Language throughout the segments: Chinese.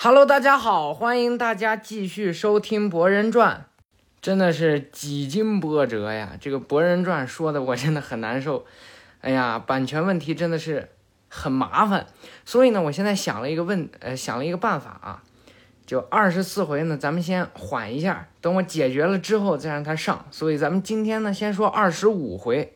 Hello，大家好，欢迎大家继续收听《博人传》，真的是几经波折呀！这个《博人传》说的我真的很难受，哎呀，版权问题真的是很麻烦，所以呢，我现在想了一个问，呃，想了一个办法啊，就二十四回呢，咱们先缓一下，等我解决了之后再让它上。所以咱们今天呢，先说二十五回。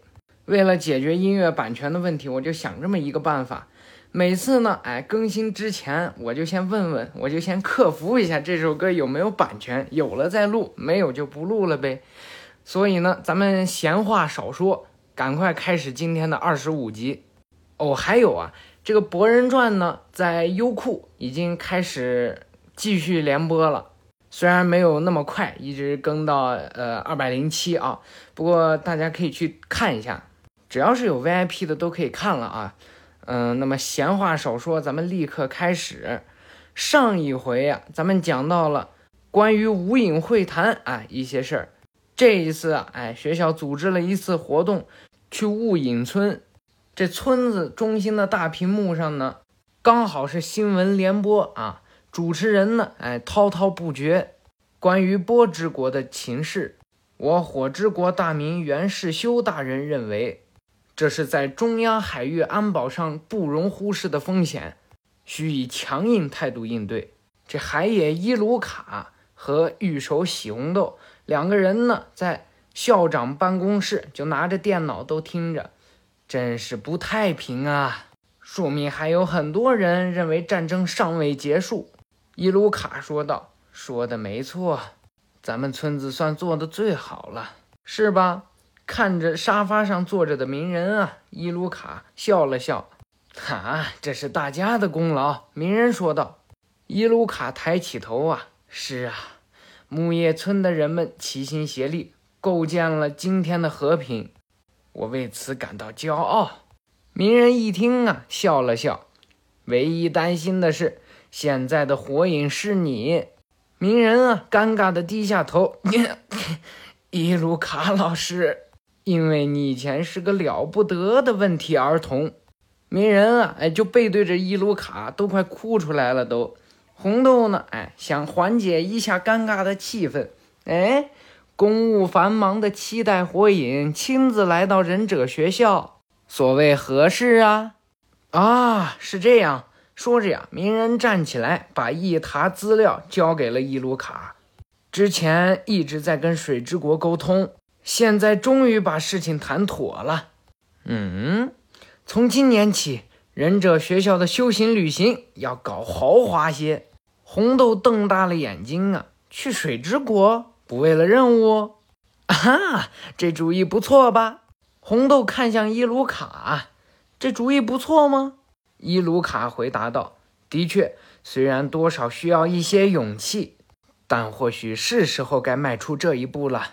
为了解决音乐版权的问题，我就想这么一个办法。每次呢，哎，更新之前我就先问问，我就先客服一下这首歌有没有版权，有了再录，没有就不录了呗。所以呢，咱们闲话少说，赶快开始今天的二十五集。哦，还有啊，这个《博人传》呢，在优酷已经开始继续连播了，虽然没有那么快，一直更到呃二百零七啊，不过大家可以去看一下，只要是有 VIP 的都可以看了啊。嗯，那么闲话少说，咱们立刻开始。上一回呀，咱们讲到了关于无影会谈啊一些事儿。这一次啊，哎，学校组织了一次活动，去雾隐村。这村子中心的大屏幕上呢，刚好是新闻联播啊。主持人呢，哎，滔滔不绝，关于波之国的情势。我火之国大名袁世修大人认为。这是在中央海域安保上不容忽视的风险，需以强硬态度应对。这海野伊鲁卡和御手喜红豆两个人呢，在校长办公室就拿着电脑都听着，真是不太平啊！说明还有很多人认为战争尚未结束。伊鲁卡说道：“说的没错，咱们村子算做的最好了，是吧？”看着沙发上坐着的鸣人啊，伊鲁卡笑了笑，哈，这是大家的功劳。鸣人说道。伊鲁卡抬起头啊，是啊，木叶村的人们齐心协力，构建了今天的和平，我为此感到骄傲。鸣人一听啊，笑了笑，唯一担心的是，现在的火影是你。鸣人啊，尴尬的低下头，伊鲁卡老师。因为你以前是个了不得的问题儿童，鸣人啊，哎，就背对着伊鲁卡，都快哭出来了。都，红豆呢，哎，想缓解一下尴尬的气氛，哎，公务繁忙的七代火影亲自来到忍者学校，所谓何事啊？啊，是这样说着呀，鸣人站起来，把一沓资料交给了伊鲁卡，之前一直在跟水之国沟通。现在终于把事情谈妥了。嗯，从今年起，忍者学校的修行旅行要搞豪华些。红豆瞪大了眼睛啊，去水之国不为了任务？啊，这主意不错吧？红豆看向伊鲁卡，这主意不错吗？伊鲁卡回答道：“的确，虽然多少需要一些勇气，但或许是时候该迈出这一步了。”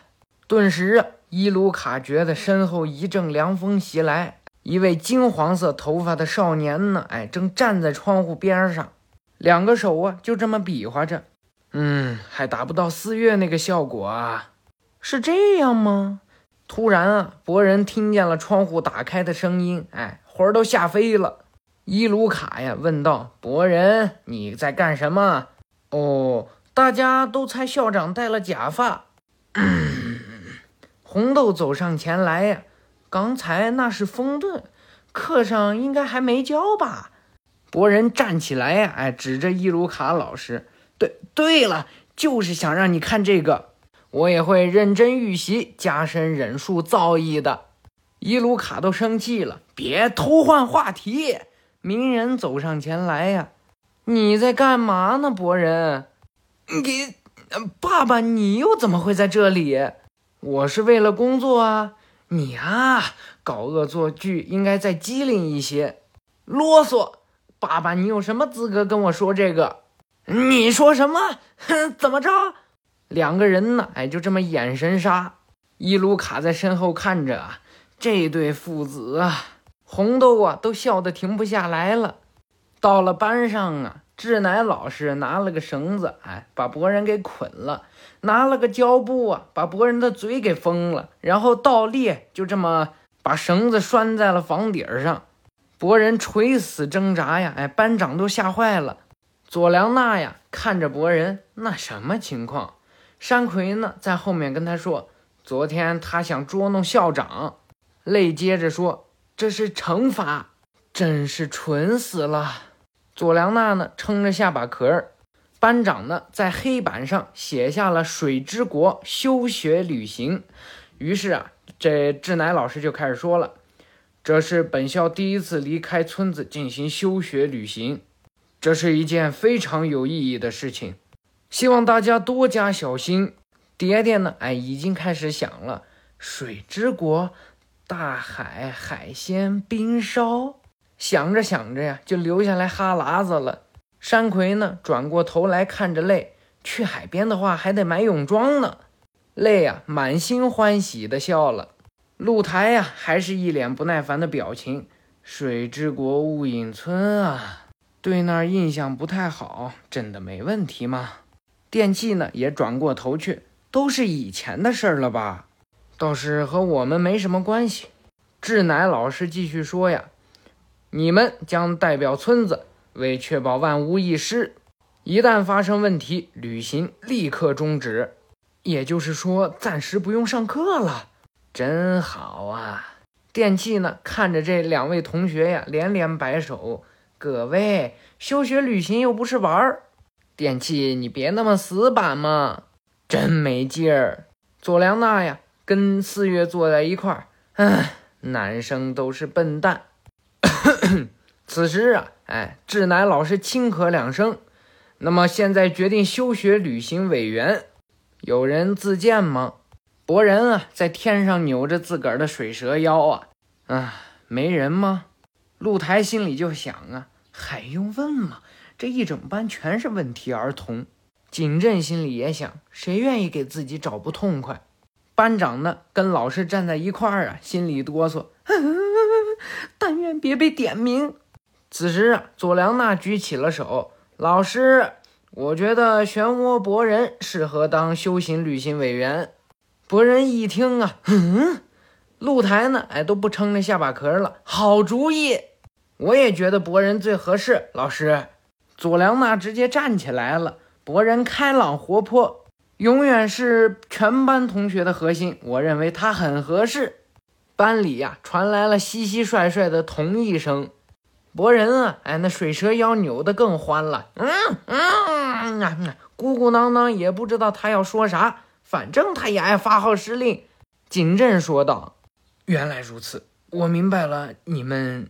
顿时啊，伊鲁卡觉得身后一阵凉风袭来，一位金黄色头发的少年呢，哎，正站在窗户边上，两个手啊就这么比划着。嗯，还达不到四月那个效果啊？是这样吗？突然啊，博人听见了窗户打开的声音，哎，魂儿都吓飞了。伊鲁卡呀问道：“博人，你在干什么？”哦，大家都猜校长戴了假发。红豆走上前来呀，刚才那是风遁，课上应该还没教吧？博人站起来呀，哎，指着伊鲁卡老师，对，对了，就是想让你看这个，我也会认真预习，加深忍术造诣的。伊鲁卡都生气了，别偷换话题。鸣人走上前来呀，你在干嘛呢，博人？你，爸爸，你又怎么会在这里？我是为了工作啊！你啊，搞恶作剧应该再机灵一些。啰嗦！爸爸，你有什么资格跟我说这个？你说什么？哼，怎么着？两个人呢？哎，就这么眼神杀。伊鲁卡在身后看着啊，这对父子啊，红豆啊都笑得停不下来了。到了班上啊。志乃老师拿了个绳子，哎，把博人给捆了；拿了个胶布啊，把博人的嘴给封了。然后倒立，就这么把绳子拴在了房顶上。博人垂死挣扎呀，哎，班长都吓坏了。左良娜呀，看着博人，那什么情况？山葵呢，在后面跟他说，昨天他想捉弄校长。泪接着说，这是惩罚，真是蠢死了。左良娜呢，撑着下巴壳儿。班长呢，在黑板上写下了“水之国休学旅行”。于是啊，这志乃老师就开始说了：“这是本校第一次离开村子进行休学旅行，这是一件非常有意义的事情，希望大家多加小心。”爹爹呢，哎，已经开始想了：“水之国，大海，海鲜，冰烧。”想着想着呀，就流下来哈喇子了。山葵呢，转过头来看着泪，去海边的话还得买泳装呢。泪呀，满心欢喜的笑了。露台呀，还是一脸不耐烦的表情。水之国雾隐村啊，对那儿印象不太好，真的没问题吗？电器呢，也转过头去，都是以前的事儿了吧？倒是和我们没什么关系。志乃老师继续说呀，你们将代表村子。为确保万无一失，一旦发生问题，旅行立刻终止。也就是说，暂时不用上课了。真好啊！电器呢，看着这两位同学呀，连连摆手。各位，休学旅行又不是玩儿。电器，你别那么死板嘛，真没劲儿。左良娜呀，跟四月坐在一块儿。唉，男生都是笨蛋。此时啊。哎，志乃老师轻咳两声。那么现在决定休学旅行委员，有人自荐吗？博人啊，在天上扭着自个儿的水蛇腰啊。啊，没人吗？露台心里就想啊，还用问吗？这一整班全是问题儿童。景镇心里也想，谁愿意给自己找不痛快？班长呢，跟老师站在一块儿啊，心里哆嗦，但愿别被点名。此时啊，佐良娜举起了手。老师，我觉得漩涡博人适合当修行旅行委员。博人一听啊，嗯，露台呢，哎，都不撑着下巴壳了。好主意，我也觉得博人最合适。老师，佐良娜直接站起来了。博人开朗活泼，永远是全班同学的核心。我认为他很合适。班里呀，传来了嘻嘻帅帅的同意声。博人啊，哎，那水蛇腰扭得更欢了，嗯嗯啊，鼓鼓囊囊也不知道他要说啥，反正他也爱发号施令。景镇说道：“原来如此，我明白了。你们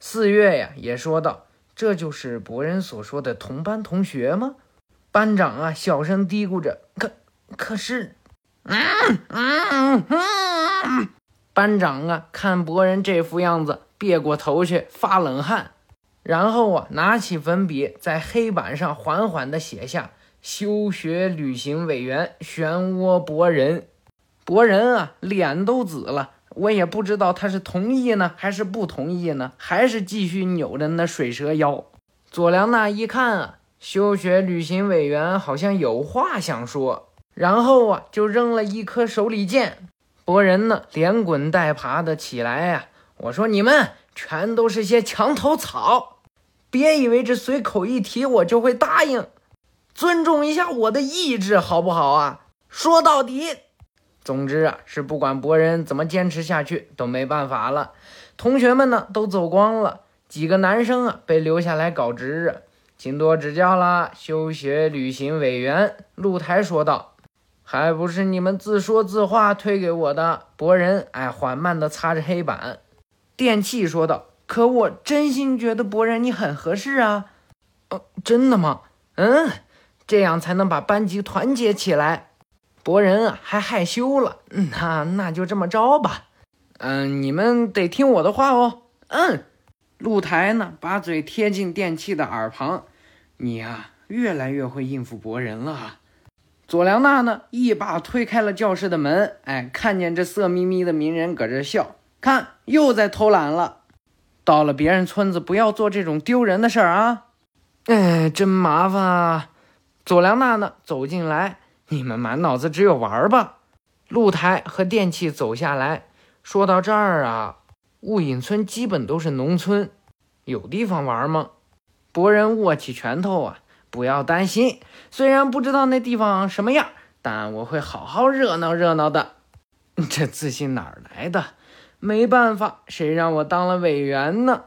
四月呀，也说道：这就是博人所说的同班同学吗？班长啊，小声嘀咕着：可可是，嗯嗯嗯，班长啊，看博人这副样子。”别过头去发冷汗，然后啊，拿起粉笔在黑板上缓缓地写下“休学旅行委员漩涡博人”。博人啊，脸都紫了。我也不知道他是同意呢，还是不同意呢，还是继续扭着那水蛇腰。左良娜一看啊，休学旅行委员好像有话想说，然后啊，就扔了一颗手里剑。博人呢，连滚带爬的起来呀。我说你们全都是些墙头草，别以为这随口一提我就会答应，尊重一下我的意志好不好啊？说到底，总之啊，是不管博人怎么坚持下去都没办法了。同学们呢都走光了，几个男生啊被留下来搞值日，请多指教啦。休学旅行委员露台说道：“还不是你们自说自话推给我的。”博人哎，缓慢地擦着黑板。电器说道：“可我真心觉得博人你很合适啊，哦，真的吗？嗯，这样才能把班级团结起来。博人啊，还害羞了。那那就这么着吧。嗯，你们得听我的话哦。嗯，露台呢，把嘴贴近电器的耳旁。你呀，越来越会应付博人了。佐良娜呢，一把推开了教室的门。哎，看见这色眯眯的鸣人搁这笑。”看，又在偷懒了。到了别人村子，不要做这种丢人的事儿啊！哎，真麻烦啊！左良娜呢，走进来，你们满脑子只有玩吧？露台和电器走下来，说到这儿啊，雾隐村基本都是农村，有地方玩吗？博人握起拳头啊，不要担心，虽然不知道那地方什么样，但我会好好热闹热闹的。这自信哪儿来的？没办法，谁让我当了委员呢？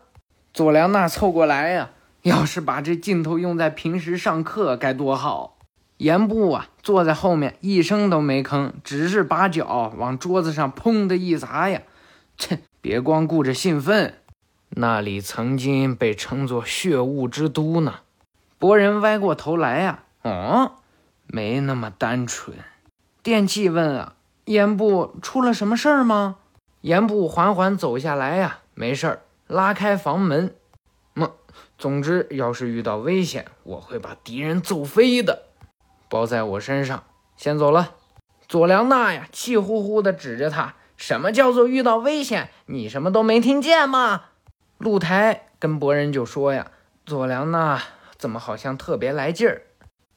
佐良娜凑过来呀，要是把这劲头用在平时上课该多好。严布啊，坐在后面一声都没吭，只是把脚往桌子上砰的一砸呀。切，别光顾着兴奋，那里曾经被称作血雾之都呢。博人歪过头来呀，哦，没那么单纯。电器问啊。严部出了什么事儿吗？严部缓缓走下来呀，没事儿，拉开房门。么，总之，要是遇到危险，我会把敌人揍飞的，包在我身上。先走了。佐良娜呀，气呼呼地指着他：“什么叫做遇到危险？你什么都没听见吗？”露台跟博人就说呀：“佐良娜怎么好像特别来劲儿？”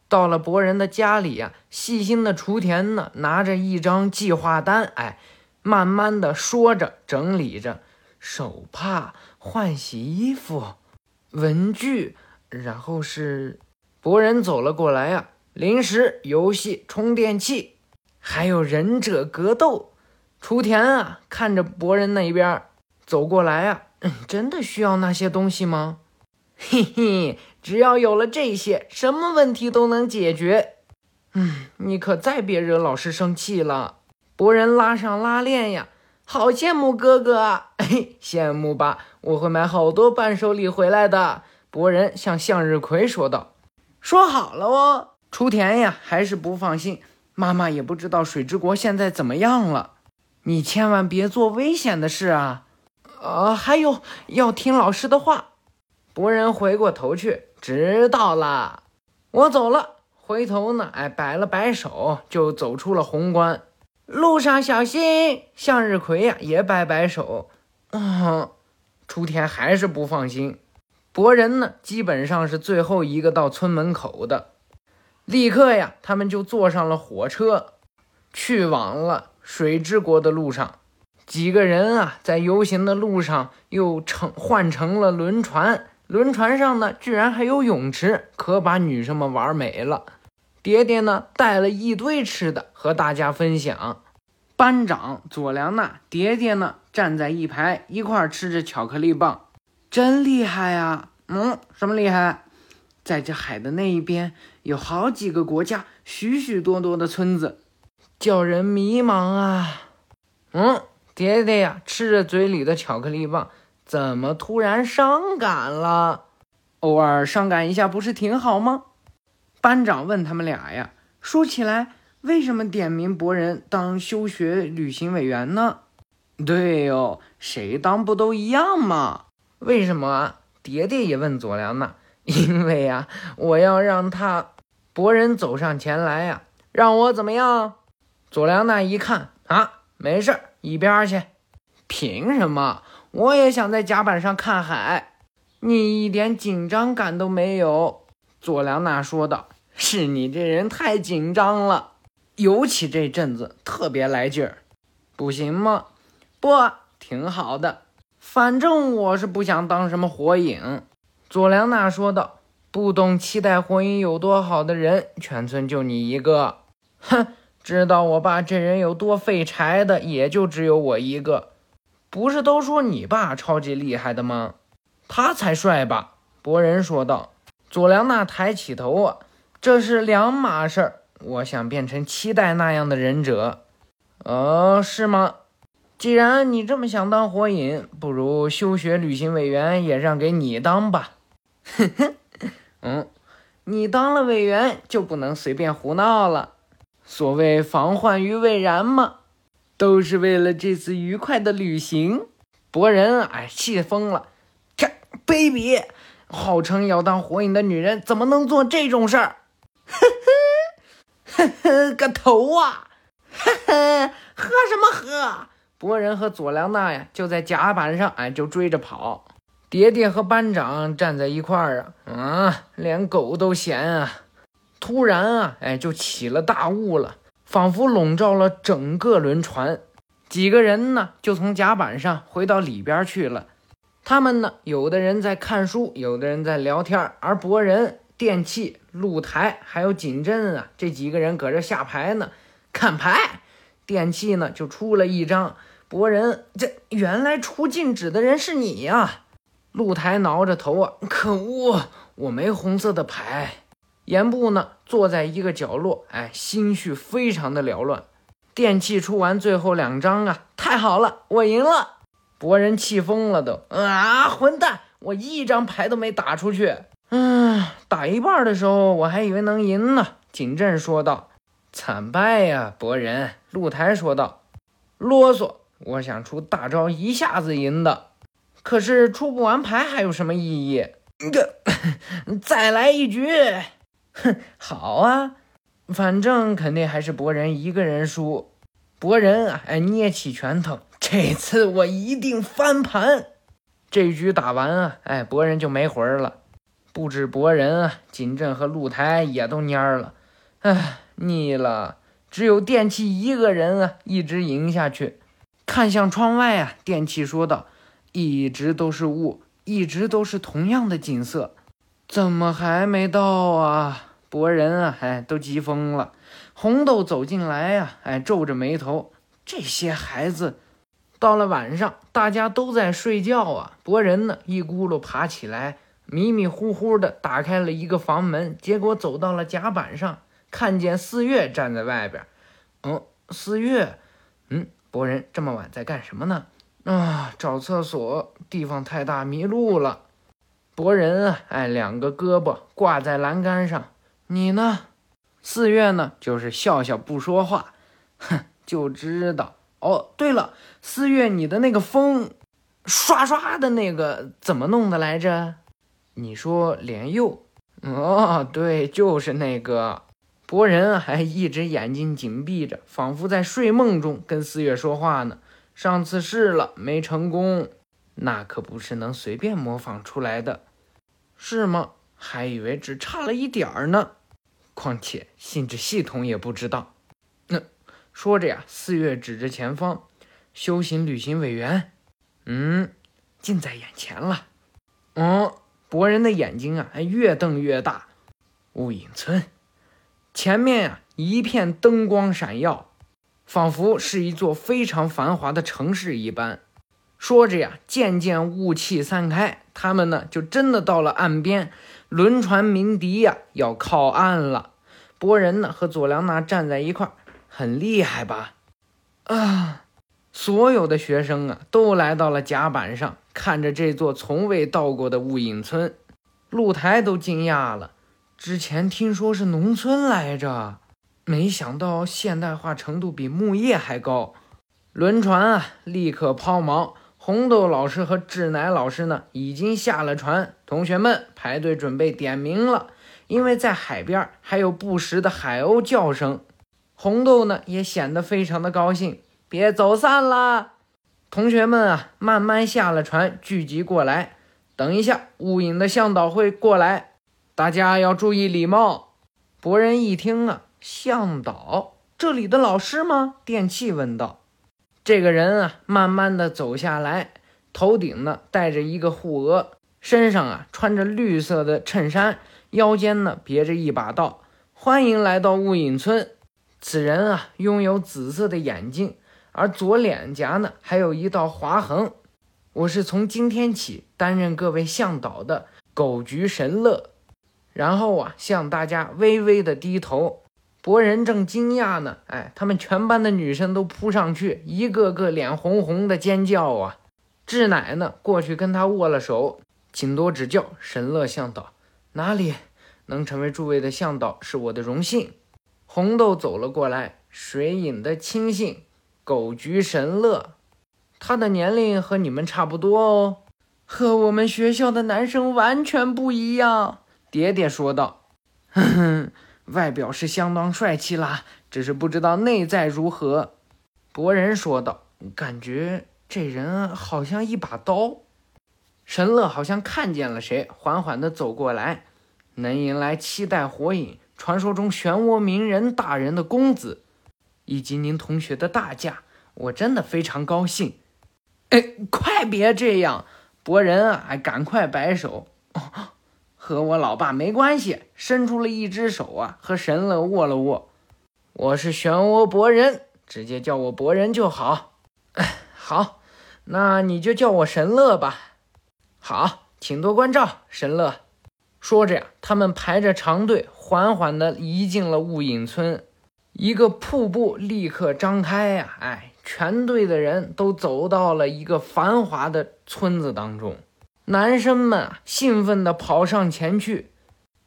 到了博人的家里呀，细心的雏田呢，拿着一张计划单，哎，慢慢的说着，整理着手帕、换洗衣服、文具，然后是博人走了过来呀，零食、游戏、充电器，还有忍者格斗。雏田啊，看着博人那边走过来呀，真的需要那些东西吗？嘿嘿。只要有了这些，什么问题都能解决。嗯，你可再别惹老师生气了。博人拉上拉链呀，好羡慕哥哥啊！羡慕吧，我会买好多伴手礼回来的。博人向向日葵说道：“说好了哦。”雏田呀，还是不放心。妈妈也不知道水之国现在怎么样了。你千万别做危险的事啊！呃，还有要听老师的话。博人回过头去。知道了，我走了。回头呢，哎，摆了摆手，就走出了宏关。路上小心。向日葵呀，也摆摆手。嗯，雏田还是不放心。博人呢，基本上是最后一个到村门口的。立刻呀，他们就坐上了火车，去往了水之国的路上。几个人啊，在游行的路上又乘换成了轮船。轮船上呢，居然还有泳池，可把女生们玩美了。爹爹呢，带了一堆吃的和大家分享。班长佐良娜，爹爹呢，站在一排，一块吃着巧克力棒，真厉害呀！嗯，什么厉害？在这海的那一边，有好几个国家，许许多多的村子，叫人迷茫啊。嗯，爹爹呀，吃着嘴里的巧克力棒。怎么突然伤感了？偶尔伤感一下不是挺好吗？班长问他们俩呀。说起来，为什么点名博人当休学旅行委员呢？对哦，谁当不都一样吗？为什么？蝶蝶也问佐良娜。因为呀，我要让他博人走上前来呀，让我怎么样？佐良娜一看啊，没事儿一边去。凭什么？我也想在甲板上看海，你一点紧张感都没有。”佐良娜说道，“是你这人太紧张了，尤其这阵子特别来劲儿，不行吗？不，挺好的。反正我是不想当什么火影。”佐良娜说道，“不懂期待火影有多好的人，全村就你一个。哼，知道我爸这人有多废柴的，也就只有我一个。”不是都说你爸超级厉害的吗？他才帅吧？博人说道。佐良娜抬起头啊，这是两码事儿。我想变成期待那样的忍者。哦，是吗？既然你这么想当火影，不如休学旅行委员也让给你当吧。哼哼，嗯，你当了委员就不能随便胡闹了。所谓防患于未然嘛。都是为了这次愉快的旅行。博人哎，气疯了！这卑鄙，号称要当火影的女人怎么能做这种事儿？呵呵呵呵，个头啊！呵呵，喝什么喝？博人和佐良娜呀，就在甲板上哎，就追着跑。爹爹和班长站在一块儿啊，啊，连狗都嫌啊！突然啊，哎，就起了大雾了。仿佛笼罩了整个轮船，几个人呢就从甲板上回到里边去了。他们呢，有的人在看书，有的人在聊天，而博人、电器、露台还有景镇啊，这几个人搁这下牌呢，看牌。电器呢就出了一张，博人，这原来出禁止的人是你呀！露台挠着头啊，可恶，我没红色的牌。严部呢坐在一个角落，哎，心绪非常的缭乱。电器出完最后两张啊，太好了，我赢了！博人气疯了都，啊，混蛋，我一张牌都没打出去。嗯，打一半的时候我还以为能赢呢。景镇说道：“惨败呀，博人。”露台说道：“啰嗦，我想出大招一下子赢的，可是出不完牌还有什么意义？个，再来一局。哼，好啊，反正肯定还是博人一个人输。博人啊，哎，捏起拳头，这次我一定翻盘。这局打完啊，哎，博人就没魂了。不止博人啊，锦镇和露台也都蔫儿了。哎，腻了。”只有电器一个人啊，一直赢下去。看向窗外啊，电器说道：“一直都是雾，一直都是同样的景色，怎么还没到啊？”博人啊，哎，都急疯了。红豆走进来呀，哎，皱着眉头。这些孩子，到了晚上，大家都在睡觉啊。博人呢，一咕噜爬起来，迷迷糊糊的打开了一个房门，结果走到了甲板上。看见四月站在外边，哦，四月，嗯，博人这么晚在干什么呢？啊，找厕所，地方太大，迷路了。博人啊，哎，两个胳膊挂在栏杆上。你呢？四月呢？就是笑笑不说话。哼，就知道。哦，对了，四月，你的那个风，刷刷的那个怎么弄的来着？你说连佑？哦，对，就是那个。博人还一直眼睛紧闭着，仿佛在睡梦中跟四月说话呢。上次试了没成功，那可不是能随便模仿出来的，是吗？还以为只差了一点儿呢。况且信纸系统也不知道。那说着呀，四月指着前方，修行旅行委员，嗯，近在眼前了。哦，博人的眼睛啊，越瞪越大。雾隐村。前面呀，一片灯光闪耀，仿佛是一座非常繁华的城市一般。说着呀，渐渐雾气散开，他们呢就真的到了岸边。轮船鸣笛呀，要靠岸了。博人呢和佐良娜站在一块儿，很厉害吧？啊！所有的学生啊都来到了甲板上，看着这座从未到过的雾隐村，露台都惊讶了。之前听说是农村来着，没想到现代化程度比木叶还高。轮船啊，立刻抛锚。红豆老师和志乃老师呢，已经下了船。同学们排队准备点名了，因为在海边还有不时的海鸥叫声。红豆呢，也显得非常的高兴。别走散了，同学们啊，慢慢下了船，聚集过来。等一下，雾隐的向导会过来。大家要注意礼貌。博人一听啊，向导，这里的老师吗？电器问道。这个人啊，慢慢的走下来，头顶呢戴着一个护额，身上啊穿着绿色的衬衫，腰间呢别着一把刀。欢迎来到雾隐村。此人啊，拥有紫色的眼睛，而左脸颊呢还有一道划痕。我是从今天起担任各位向导的狗菊神乐。然后啊，向大家微微的低头。博人正惊讶呢，哎，他们全班的女生都扑上去，一个个脸红红的尖叫啊。志乃呢，过去跟他握了手，请多指教，神乐向导。哪里能成为诸位的向导是我的荣幸。红豆走了过来，水影的亲信，狗菊神乐，他的年龄和你们差不多哦，和我们学校的男生完全不一样。爹爹说道：“哼哼，外表是相当帅气啦，只是不知道内在如何。”博人说道：“感觉这人好像一把刀。”神乐好像看见了谁，缓缓地走过来。能迎来七代火影，传说中漩涡鸣人大人的公子，以及您同学的大驾，我真的非常高兴。哎，快别这样！博人啊，赶快摆手。和我老爸没关系。伸出了一只手啊，和神乐握了握。我是漩涡博人，直接叫我博人就好。好，那你就叫我神乐吧。好，请多关照，神乐。说着呀，他们排着长队，缓缓地移进了雾隐村。一个瀑布立刻张开呀！哎，全队的人都走到了一个繁华的村子当中。男生们，兴奋地跑上前去。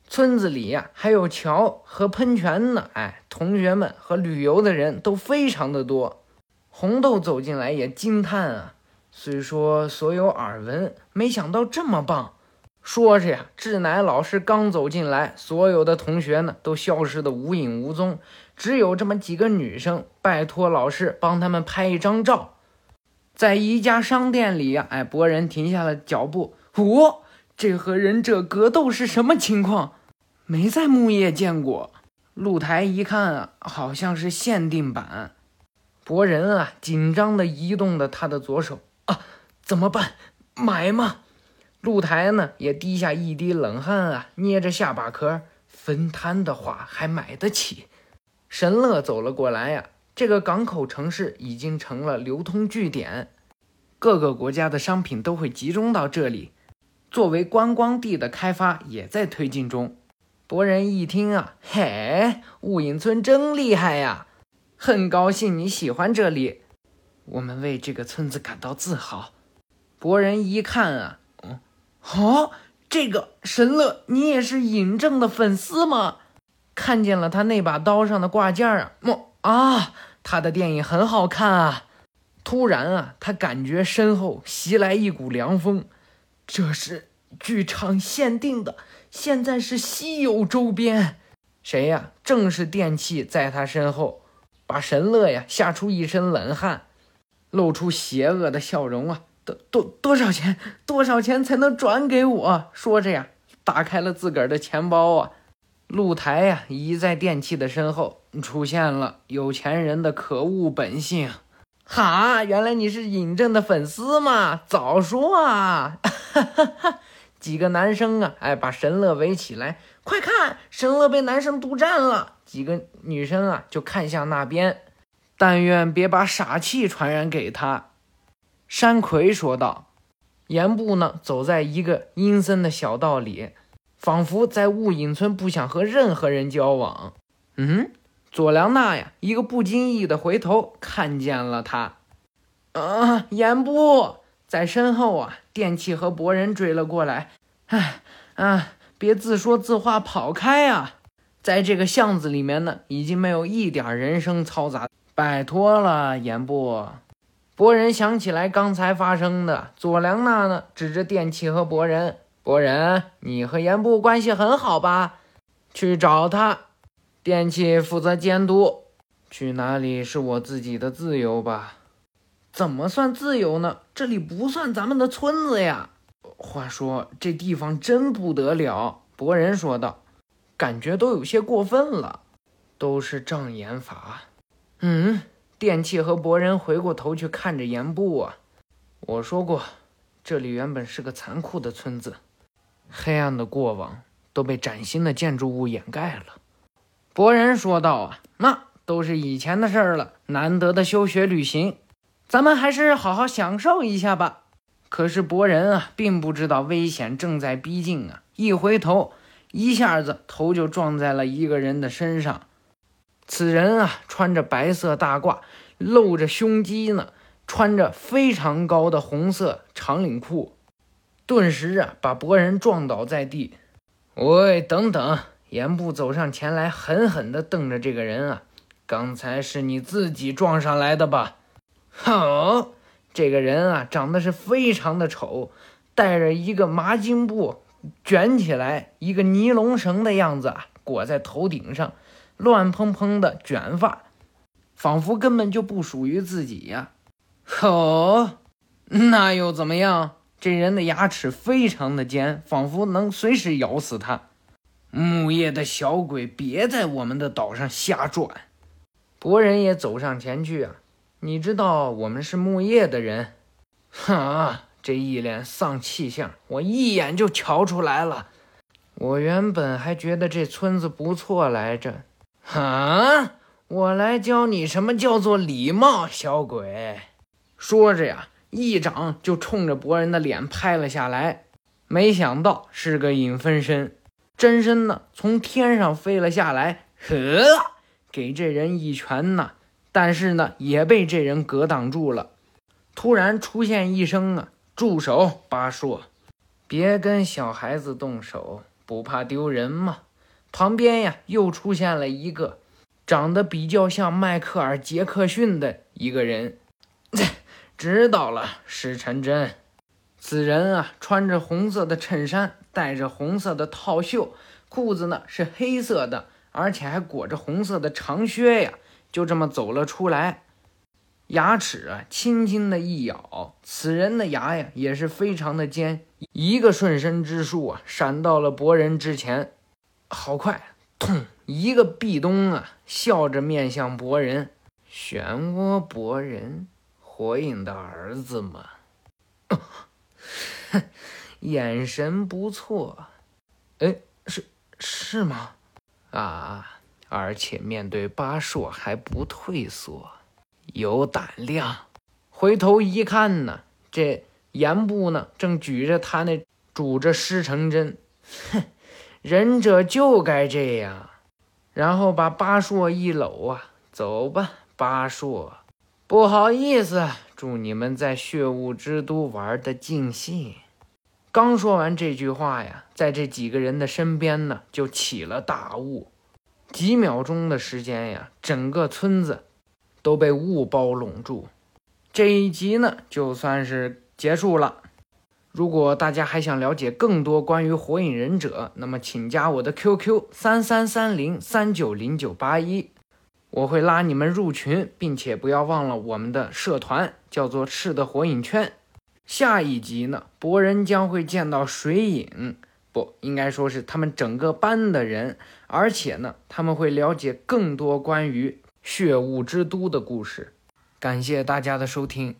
村子里呀，还有桥和喷泉呢。哎，同学们和旅游的人都非常的多。红豆走进来也惊叹啊，虽说所有耳闻，没想到这么棒。说着呀，志乃老师刚走进来，所有的同学呢都消失的无影无踪。只有这么几个女生，拜托老师帮他们拍一张照。在一家商店里呀，哎，博人停下了脚步。哦，这和忍者格斗是什么情况？没在木叶见过。露台一看啊，好像是限定版。博人啊，紧张的移动着他的左手。啊，怎么办？买吗？露台呢，也滴下一滴冷汗啊，捏着下巴壳。分摊的话，还买得起。神乐走了过来呀，这个港口城市已经成了流通据点，各个国家的商品都会集中到这里。作为观光地的开发也在推进中。博人一听啊，嘿，雾隐村真厉害呀，很高兴你喜欢这里，我们为这个村子感到自豪。博人一看啊，嗯，哦，这个神乐，你也是尹正的粉丝吗？看见了他那把刀上的挂件啊，莫啊，他的电影很好看啊。突然啊，他感觉身后袭来一股凉风，这是剧场限定的，现在是稀有周边。谁呀？正是电器在他身后，把神乐呀吓出一身冷汗，露出邪恶的笑容啊。多多多少钱？多少钱才能转给我？说着呀，打开了自个儿的钱包啊。露台呀，移在电器的身后，出现了有钱人的可恶本性。哈，原来你是尹正的粉丝嘛？早说啊！哈哈哈！几个男生啊，哎，把神乐围起来，快看，神乐被男生独占了。几个女生啊，就看向那边，但愿别把傻气传染给他。山葵说道。言部呢，走在一个阴森的小道里。仿佛在雾隐村不想和任何人交往。嗯，佐良娜呀，一个不经意的回头看见了他。啊，言部在身后啊，电器和博人追了过来。哎，啊，别自说自话，跑开啊！在这个巷子里面呢，已经没有一点人声嘈杂。拜托了，言部。博人想起来刚才发生的，佐良娜呢，指着电器和博人。博人，你和严部关系很好吧？去找他。电器负责监督，去哪里是我自己的自由吧？怎么算自由呢？这里不算咱们的村子呀。话说这地方真不得了。博人说道，感觉都有些过分了。都是障眼法。嗯，电器和博人回过头去看着严部啊。我说过，这里原本是个残酷的村子。黑暗的过往都被崭新的建筑物掩盖了，博人说道：“啊，那都是以前的事儿了。难得的休学旅行，咱们还是好好享受一下吧。”可是博人啊，并不知道危险正在逼近啊！一回头，一下子头就撞在了一个人的身上。此人啊，穿着白色大褂，露着胸肌呢，穿着非常高的红色长领裤。顿时啊，把博人撞倒在地。喂，等等！严部走上前来，狠狠地瞪着这个人啊。刚才是你自己撞上来的吧？好，这个人啊，长得是非常的丑，戴着一个麻巾布卷起来，一个尼龙绳的样子啊，裹在头顶上，乱蓬蓬的卷发，仿佛根本就不属于自己呀。好，那又怎么样？这人的牙齿非常的尖，仿佛能随时咬死他。木叶的小鬼，别在我们的岛上瞎转！博人也走上前去啊，你知道我们是木叶的人？哈，这一脸丧气相，我一眼就瞧出来了。我原本还觉得这村子不错来着。哈！我来教你什么叫做礼貌，小鬼。说着呀，一掌就冲着博人的脸拍了下来。没想到是个影分身，真身呢从天上飞了下来，呵，给这人一拳呢。但是呢，也被这人格挡住了。突然出现一声啊，住手，巴硕，别跟小孩子动手。不怕丢人吗？旁边呀，又出现了一个长得比较像迈克尔·杰克逊的一个人。知道了，石成真。此人啊，穿着红色的衬衫，戴着红色的套袖，裤子呢是黑色的，而且还裹着红色的长靴呀。就这么走了出来，牙齿啊轻轻的一咬，此人的牙呀也是非常的尖。一个瞬身之术啊，闪到了博人之前，好快！痛！一个壁咚啊，笑着面向博人。漩涡博人，火影的儿子吗？眼神不错。哎，是是吗？啊，而且面对巴硕还不退缩，有胆量。回头一看呢，这。言部呢，正举着他那拄着师承针，哼，忍者就该这样。然后把八硕一搂啊，走吧，八硕，不好意思，祝你们在血雾之都玩的尽兴。刚说完这句话呀，在这几个人的身边呢，就起了大雾。几秒钟的时间呀，整个村子都被雾包笼住。这一集呢，就算是。结束了。如果大家还想了解更多关于火影忍者，那么请加我的 QQ 三三三零三九零九八一，我会拉你们入群，并且不要忘了我们的社团叫做赤的火影圈。下一集呢，博人将会见到水影，不应该说是他们整个班的人，而且呢，他们会了解更多关于血雾之都的故事。感谢大家的收听。